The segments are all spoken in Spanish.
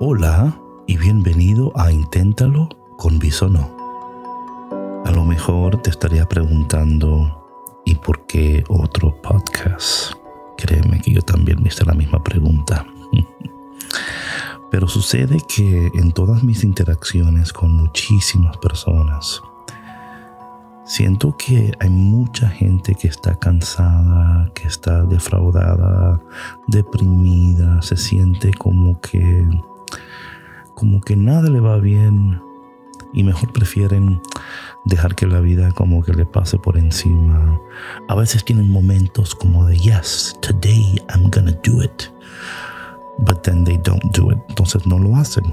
Hola y bienvenido a Inténtalo con Bisono. A lo mejor te estaría preguntando, ¿y por qué otro podcast? Créeme que yo también me hice la misma pregunta. Pero sucede que en todas mis interacciones con muchísimas personas, siento que hay mucha gente que está cansada, que está defraudada, deprimida, se siente como que como que nada le va bien y mejor prefieren dejar que la vida como que le pase por encima. A veces tienen momentos como de, yes, today I'm gonna do it. But then they don't do it. Entonces no lo hacen.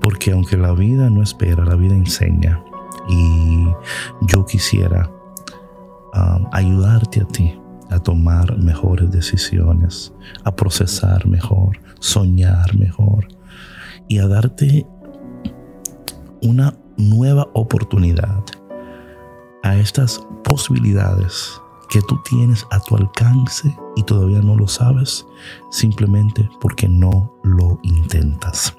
Porque aunque la vida no espera, la vida enseña. Y yo quisiera um, ayudarte a ti a tomar mejores decisiones, a procesar mejor, soñar mejor y a darte una nueva oportunidad a estas posibilidades que tú tienes a tu alcance y todavía no lo sabes simplemente porque no lo intentas.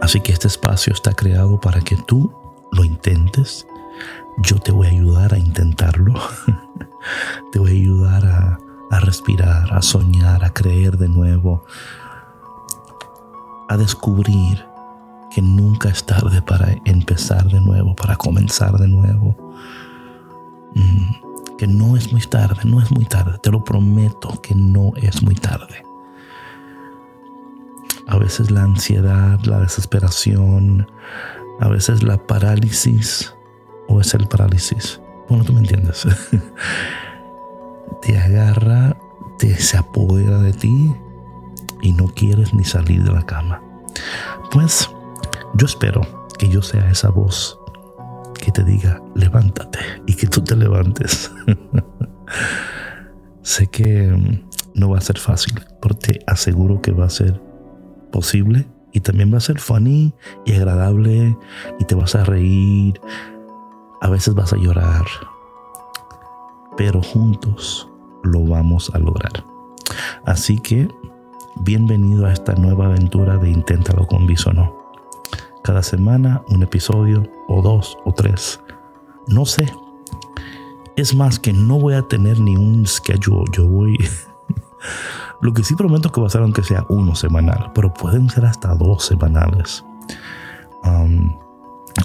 Así que este espacio está creado para que tú lo intentes. Yo te voy a ayudar a intentarlo. te voy a ayudar a, a respirar, a soñar, a creer de nuevo, a descubrir que nunca es tarde para empezar de nuevo, para comenzar de nuevo. Mm, que no es muy tarde, no es muy tarde, te lo prometo que no es muy tarde. A veces la ansiedad, la desesperación, a veces la parálisis, o es el parálisis, bueno, tú me entiendes, te agarra, te se apodera de ti y no quieres ni salir de la cama. Pues yo espero que yo sea esa voz que te diga, levántate y que tú te levantes. sé que mm, no va a ser fácil, pero te aseguro que va a ser posible y también va a ser funny y agradable y te vas a reír. A veces vas a llorar, pero juntos lo vamos a lograr. Así que Bienvenido a esta nueva aventura de Inténtalo con Bisono. Cada semana un episodio o dos o tres. No sé. Es más que no voy a tener ni un schedule. Yo voy... Lo que sí prometo que va a ser aunque sea uno semanal, pero pueden ser hasta dos semanales. Um,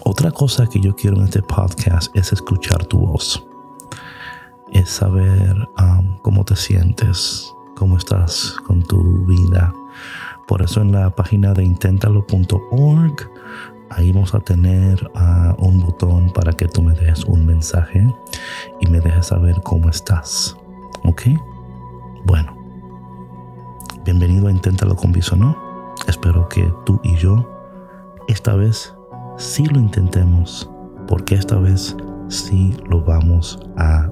otra cosa que yo quiero en este podcast es escuchar tu voz. Es saber um, cómo te sientes, cómo estás con tu vida. Por eso en la página de inténtalo.org, ahí vamos a tener ah, un botón para que tú me dejes un mensaje y me dejes saber cómo estás. ¿Ok? Bueno, bienvenido a Inténtalo con Viso, ¿no? Espero que tú y yo esta vez sí lo intentemos, porque esta vez sí lo vamos a